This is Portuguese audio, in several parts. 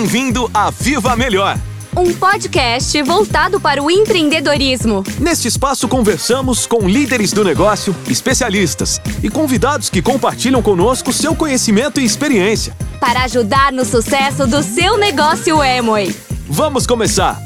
Bem-vindo a Viva Melhor! Um podcast voltado para o empreendedorismo. Neste espaço conversamos com líderes do negócio, especialistas e convidados que compartilham conosco seu conhecimento e experiência. Para ajudar no sucesso do seu negócio Emoi. Vamos começar!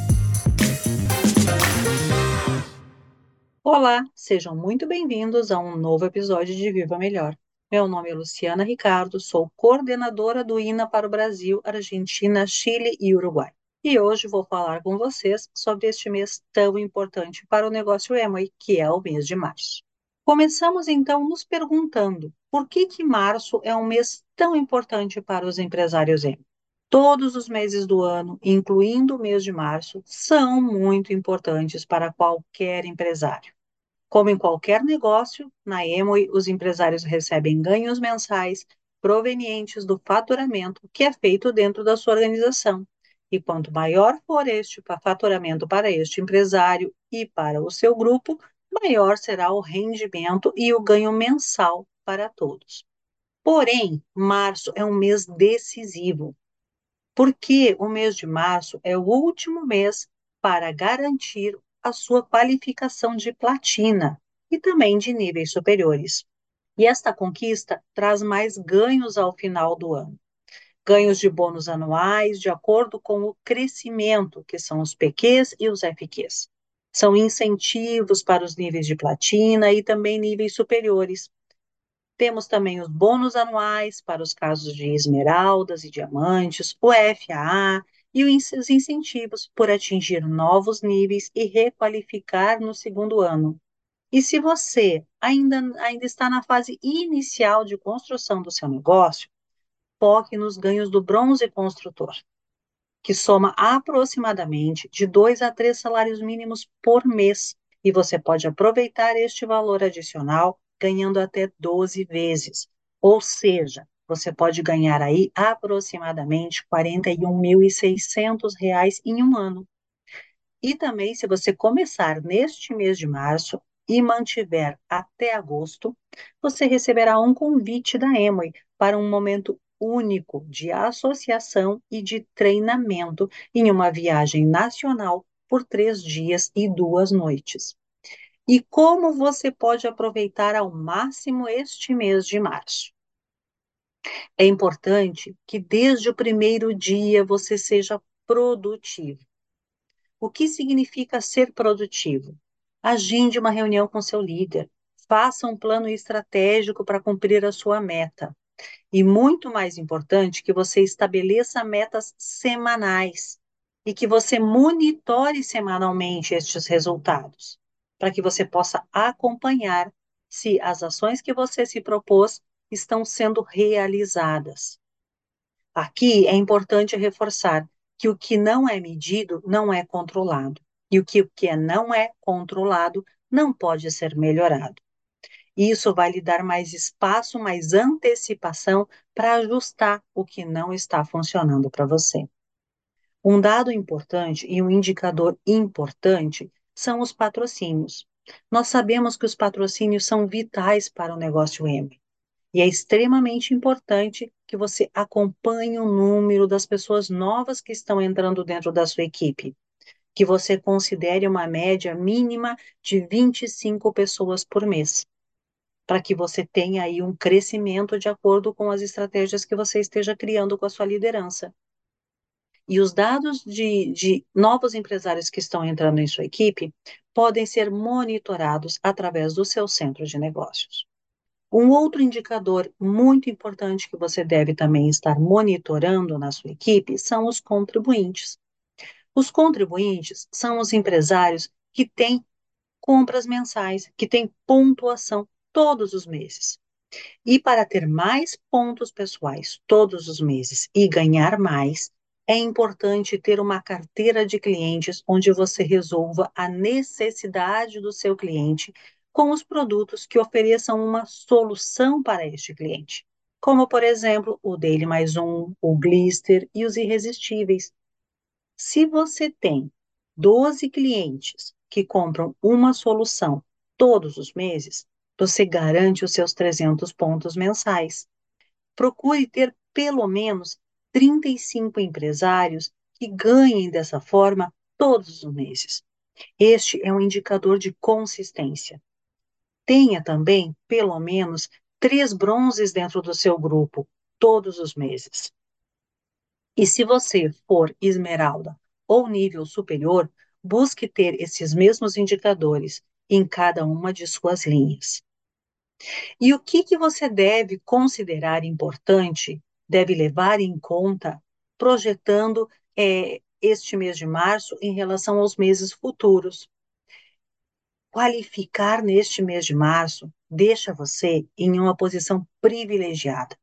Olá, sejam muito bem-vindos a um novo episódio de Viva Melhor. Meu nome é Luciana Ricardo, sou coordenadora do INA para o Brasil, Argentina, Chile e Uruguai. E hoje vou falar com vocês sobre este mês tão importante para o negócio Emoi, que é o mês de março. Começamos então nos perguntando por que que março é um mês tão importante para os empresários Emoi. Todos os meses do ano, incluindo o mês de março, são muito importantes para qualquer empresário. Como em qualquer negócio, na Emoi os empresários recebem ganhos mensais provenientes do faturamento que é feito dentro da sua organização. E quanto maior for este faturamento para este empresário e para o seu grupo, maior será o rendimento e o ganho mensal para todos. Porém, março é um mês decisivo, porque o mês de março é o último mês para garantir a sua qualificação de platina e também de níveis superiores. E esta conquista traz mais ganhos ao final do ano. Ganhos de bônus anuais de acordo com o crescimento, que são os PQs e os FQs. São incentivos para os níveis de platina e também níveis superiores. Temos também os bônus anuais para os casos de esmeraldas e diamantes, o FAA e os incentivos por atingir novos níveis e requalificar no segundo ano. E se você ainda, ainda está na fase inicial de construção do seu negócio, foque nos ganhos do bronze construtor, que soma aproximadamente de dois a três salários mínimos por mês, e você pode aproveitar este valor adicional ganhando até 12 vezes. Ou seja, você pode ganhar aí aproximadamente R$ 41.600 em um ano. E também, se você começar neste mês de março e mantiver até agosto, você receberá um convite da Emoi para um momento único de associação e de treinamento em uma viagem nacional por três dias e duas noites. E como você pode aproveitar ao máximo este mês de março? É importante que desde o primeiro dia você seja produtivo. O que significa ser produtivo? Agende uma reunião com seu líder, faça um plano estratégico para cumprir a sua meta. E muito mais importante, que você estabeleça metas semanais e que você monitore semanalmente estes resultados, para que você possa acompanhar se as ações que você se propôs estão sendo realizadas. Aqui é importante reforçar que o que não é medido não é controlado, e o que, o que não é controlado não pode ser melhorado. Isso vai lhe dar mais espaço, mais antecipação para ajustar o que não está funcionando para você. Um dado importante e um indicador importante são os patrocínios. Nós sabemos que os patrocínios são vitais para o negócio M. E é extremamente importante que você acompanhe o número das pessoas novas que estão entrando dentro da sua equipe. Que você considere uma média mínima de 25 pessoas por mês. Para que você tenha aí um crescimento de acordo com as estratégias que você esteja criando com a sua liderança. E os dados de, de novos empresários que estão entrando em sua equipe podem ser monitorados através do seu centro de negócios. Um outro indicador muito importante que você deve também estar monitorando na sua equipe são os contribuintes. Os contribuintes são os empresários que têm compras mensais, que têm pontuação todos os meses. E para ter mais pontos pessoais todos os meses e ganhar mais, é importante ter uma carteira de clientes onde você resolva a necessidade do seu cliente com os produtos que ofereçam uma solução para este cliente, como, por exemplo, o Daily Mais Um, o Glister e os irresistíveis. Se você tem 12 clientes que compram uma solução todos os meses, você garante os seus 300 pontos mensais. Procure ter pelo menos 35 empresários que ganhem dessa forma todos os meses. Este é um indicador de consistência. Tenha também, pelo menos, três bronzes dentro do seu grupo, todos os meses. E se você for esmeralda ou nível superior, busque ter esses mesmos indicadores em cada uma de suas linhas. E o que, que você deve considerar importante, deve levar em conta, projetando é, este mês de março em relação aos meses futuros? Qualificar neste mês de março deixa você em uma posição privilegiada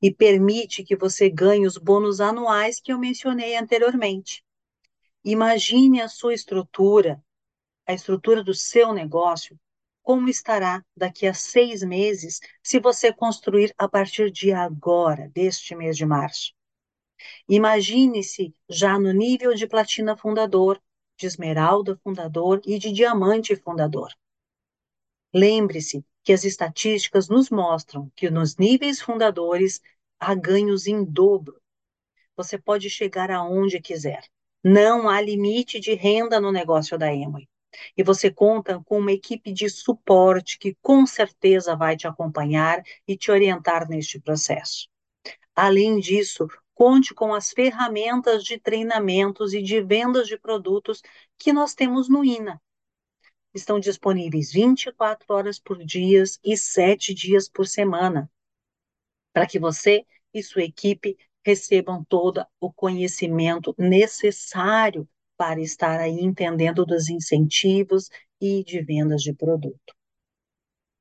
e permite que você ganhe os bônus anuais que eu mencionei anteriormente. Imagine a sua estrutura, a estrutura do seu negócio, como estará daqui a seis meses se você construir a partir de agora, deste mês de março. Imagine-se já no nível de platina fundador, de esmeralda fundador e de diamante fundador. Lembre-se que as estatísticas nos mostram que nos níveis fundadores há ganhos em dobro. Você pode chegar aonde quiser. Não há limite de renda no negócio da Emoi. E você conta com uma equipe de suporte que com certeza vai te acompanhar e te orientar neste processo. Além disso, conte com as ferramentas de treinamentos e de vendas de produtos que nós temos no INA. Estão disponíveis 24 horas por dia e 7 dias por semana, para que você e sua equipe recebam todo o conhecimento necessário para estar aí entendendo dos incentivos e de vendas de produto.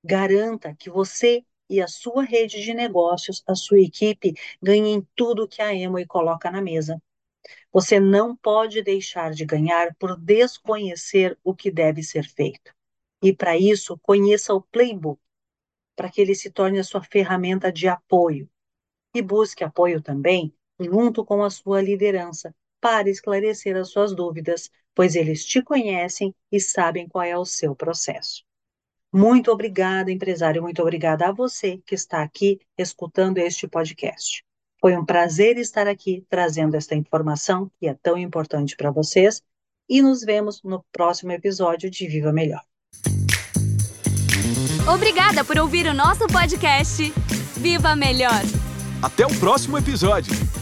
Garanta que você e a sua rede de negócios, a sua equipe, ganhem tudo que a Emoi coloca na mesa. Você não pode deixar de ganhar por desconhecer o que deve ser feito. E para isso, conheça o playbook, para que ele se torne a sua ferramenta de apoio. E busque apoio também junto com a sua liderança, para esclarecer as suas dúvidas, pois eles te conhecem e sabem qual é o seu processo. Muito obrigada, empresário, muito obrigada a você que está aqui escutando este podcast. Foi um prazer estar aqui trazendo esta informação que é tão importante para vocês e nos vemos no próximo episódio de Viva Melhor. Obrigada por ouvir o nosso podcast. Viva Melhor! Até o próximo episódio!